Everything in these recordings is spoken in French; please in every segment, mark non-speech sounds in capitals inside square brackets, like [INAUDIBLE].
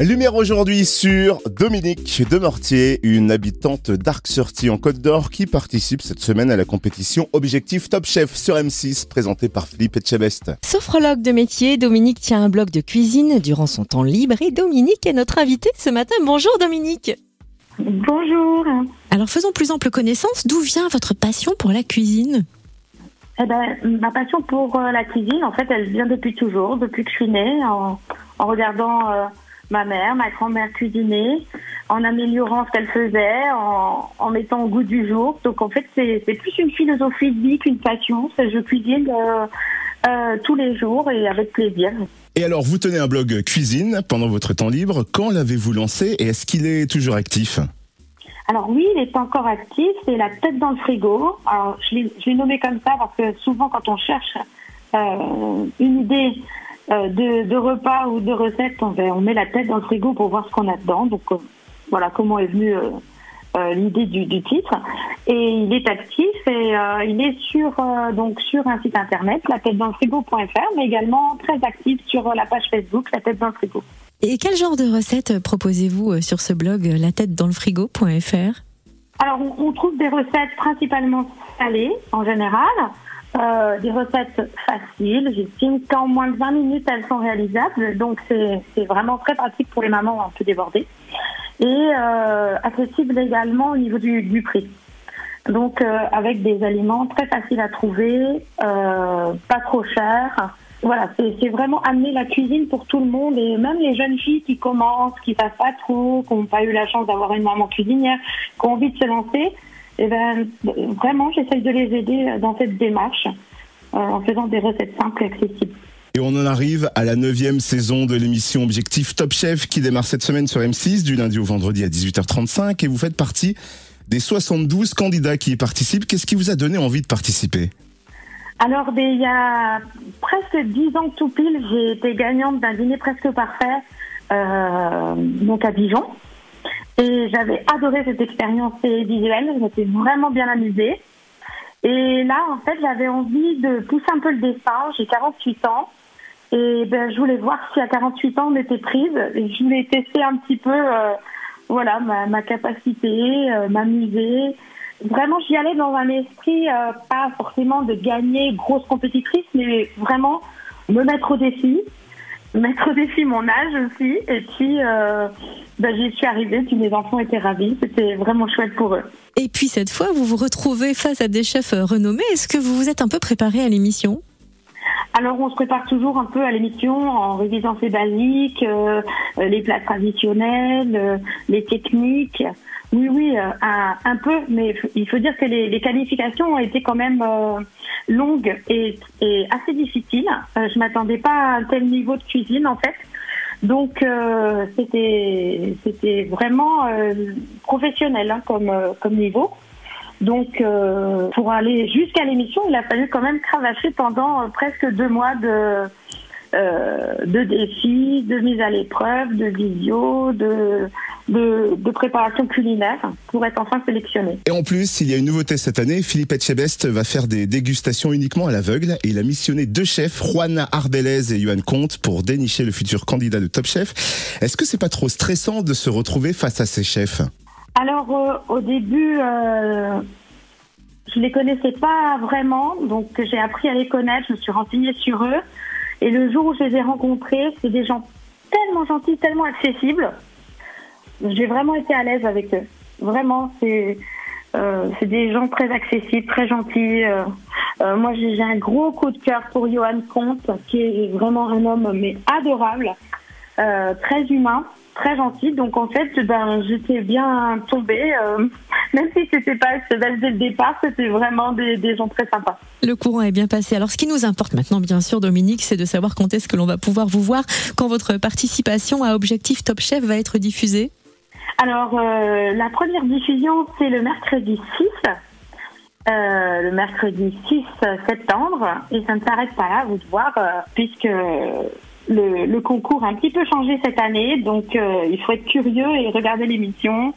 Lumière aujourd'hui sur Dominique de Mortier, une habitante d'Arc-Surty en Côte d'Or qui participe cette semaine à la compétition Objectif Top Chef sur M6 présentée par Philippe Etchebest. Sophrologue de métier, Dominique tient un blog de cuisine durant son temps libre et Dominique est notre invitée ce matin. Bonjour Dominique. Bonjour. Alors faisons plus ample connaissance, d'où vient votre passion pour la cuisine? Eh ben, ma passion pour euh, la cuisine, en fait, elle vient depuis toujours, depuis que je suis née, en, en regardant euh, ma mère, ma grand-mère cuisiner, en améliorant ce qu'elle faisait, en, en, mettant au goût du jour. Donc en fait, c'est plus une philosophie de vie qu'une passion. Je cuisine euh, euh, tous les jours et avec plaisir. Et alors, vous tenez un blog cuisine pendant votre temps libre. Quand l'avez-vous lancé et est-ce qu'il est toujours actif? Alors oui, il est encore actif, c'est la tête dans le frigo. Alors je l'ai nommé comme ça parce que souvent quand on cherche euh, une idée de, de, repas ou de recettes, on, on, met la tête dans le frigo pour voir ce qu'on a dedans. Donc euh, voilà comment est venue euh, euh, l'idée du, du, titre. Et il est actif et il est sur donc sur un site internet, la tête dans le frigo.fr, mais également très actif sur la page Facebook, la tête dans le frigo. Et quel genre de recettes proposez-vous sur ce blog, la tête dans le frigo.fr Alors on, on trouve des recettes principalement salées en général. Euh, des recettes faciles. J'estime qu'en moins de 20 minutes, elles sont réalisables. Donc, c'est vraiment très pratique pour les mamans un peu débordées. Et euh, accessible également au niveau du, prix. Donc, euh, avec des aliments très faciles à trouver, pas trop chers. Voilà, c'est vraiment amener la cuisine pour tout le monde et même les jeunes filles qui commencent, qui savent pas trop, qui n'ont pas eu la chance d'avoir une maman cuisinière, qui ont envie de se lancer et eh ben, vraiment, j'essaye de les aider dans cette démarche euh, en faisant des recettes simples et accessibles. Et on en arrive à la neuvième saison de l'émission Objectif Top Chef qui démarre cette semaine sur M6 du lundi au vendredi à 18h35 et vous faites partie des 72 candidats qui y participent. Qu'est-ce qui vous a donné envie de participer? Alors, ben, il y a presque 10 ans tout pile, j'ai été gagnante d'un dîner presque parfait, euh, donc à Dijon. Et j'avais adoré cette expérience visuelle, je m'étais vraiment bien amusée. Et là, en fait, j'avais envie de pousser un peu le dessin. J'ai 48 ans. Et ben, je voulais voir si à 48 ans on était prise. Et je voulais tester un petit peu euh, voilà, ma, capacité, euh, m'amuser. Vraiment, j'y allais dans un esprit, euh, pas forcément de gagner grosse compétitrice, mais vraiment me mettre au défi, mettre au défi mon âge aussi. Et puis, euh, ben, j'y suis arrivée, puis mes enfants étaient ravis. C'était vraiment chouette pour eux. Et puis cette fois, vous vous retrouvez face à des chefs renommés. Est-ce que vous vous êtes un peu préparé à l'émission? Alors on se prépare toujours un peu à l'émission en révisant ses basiques, euh, les plats traditionnels, euh, les techniques. Oui, oui, euh, un, peu, mais il faut dire que les, les qualifications ont été quand même euh, longues et, et, assez difficiles. Euh, je m'attendais pas à un tel niveau de cuisine en fait. Donc c'était c'était vraiment professionnel hein, comme comme niveau. Donc pour aller jusqu'à l'émission, il a fallu quand même cravacher pendant presque deux mois de euh, de défis, de mise à l'épreuve, de visio, de, de, de, préparation culinaire pour être enfin sélectionné. Et en plus, il y a une nouveauté cette année. Philippe Etchebest va faire des dégustations uniquement à l'aveugle et il a missionné deux chefs, Juana Arbelez et Johan Comte, pour dénicher le futur candidat de Top Chef. Est-ce que c'est pas trop stressant de se retrouver face à ces chefs? Alors, euh, au début, euh, je les connaissais pas vraiment, donc j'ai appris à les connaître, je me suis renseignée sur eux. Et le jour où je les ai rencontrés, c'est des gens tellement gentils, tellement accessibles. J'ai vraiment été à l'aise avec eux. Vraiment, c'est euh, des gens très accessibles, très gentils. Euh, moi, j'ai un gros coup de cœur pour Johan Comte, qui est vraiment un homme mais adorable, très humain, très gentil. Donc en fait, ben j'étais bien tombée. Euh, [LAUGHS] même si c'était pas belle dès le départ, c'était vraiment des, des, gens très sympas. Le courant est bien passé. Alors, ce qui nous importe maintenant, bien sûr, Dominique, c'est de savoir quand est-ce que l'on va pouvoir vous voir, quand votre participation à Objectif Top Chef va être diffusée. Alors, euh, la première diffusion, c'est le mercredi 6. Euh, le mercredi 6 septembre et ça ne s'arrête pas là, vous voir, euh, puisque le, le, concours a un petit peu changé cette année, donc euh, il faut être curieux et regarder l'émission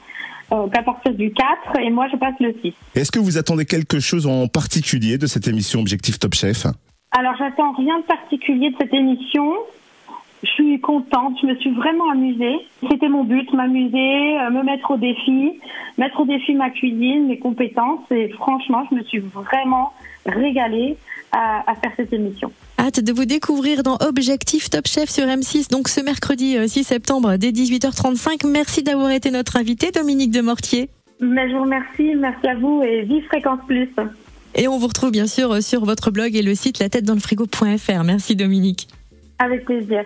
euh, qu'à partir du 4 et moi je passe le 6. Est-ce que vous attendez quelque chose en particulier de cette émission Objectif Top Chef? Alors j'attends rien de particulier de cette émission. Je suis contente, je me suis vraiment amusée. C'était mon but, m'amuser, euh, me mettre au défi, mettre au défi ma cuisine, mes compétences. Et franchement, je me suis vraiment régalée à, à faire cette émission. Hâte de vous découvrir dans Objectif Top Chef sur M6, donc ce mercredi 6 euh, septembre dès 18h35. Merci d'avoir été notre invité, Dominique de Mortier. Mais je vous remercie, merci à vous et vive Fréquence Plus. Et on vous retrouve bien sûr sur votre blog et le site la tête dans le frigo.fr. Merci Dominique. Avec plaisir.